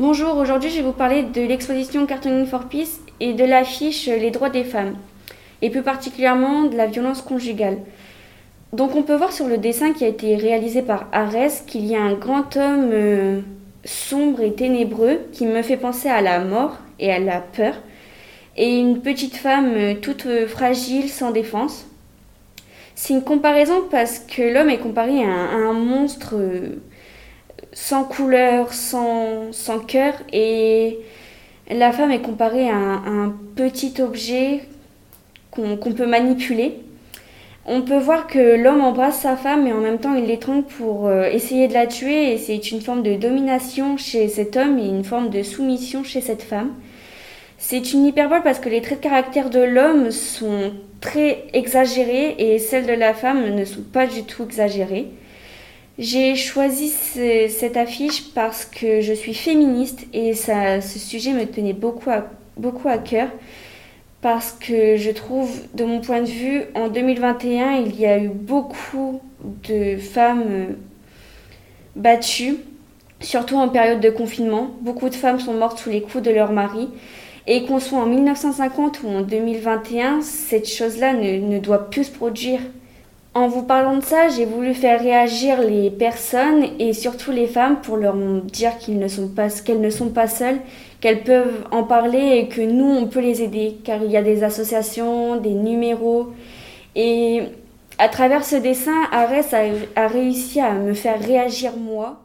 Bonjour, aujourd'hui je vais vous parler de l'exposition Cartooning for Peace et de l'affiche Les droits des femmes, et plus particulièrement de la violence conjugale. Donc on peut voir sur le dessin qui a été réalisé par Arès qu'il y a un grand homme euh, sombre et ténébreux qui me fait penser à la mort et à la peur, et une petite femme euh, toute euh, fragile, sans défense. C'est une comparaison parce que l'homme est comparé à un, monstre sans couleur, sans, sans cœur, et la femme est comparée à un, petit objet qu'on peut manipuler. On peut voir que l'homme embrasse sa femme et en même temps il l'étrangle pour euh, essayer de la tuer et c'est une forme de domination chez cet homme et une forme de soumission chez cette femme. C'est une hyperbole parce que les traits de caractère de l'homme sont très exagérés et celles de la femme ne sont pas du tout exagérées. J'ai choisi cette affiche parce que je suis féministe et ça, ce sujet me tenait beaucoup à, cœur parce que je trouve, de mon point de vue, en 2021, il y a eu beaucoup de femmes euh, battues, surtout en période de confinement. Beaucoup de femmes sont mortes sous les coups de leur mari. Et qu'on soit en 1950 ou en 2021, cette chose-là ne doit plus se produire. En vous parlant de ça, j'ai voulu faire réagir les personnes et surtout les femmes pour leur dire qu'elles ne sont pas, seules, qu'elles peuvent en parler et que nous, on peut les aider, car il y a des associations, des numéros. Et à travers ce dessin, Arès a réussi à me faire réagir moi.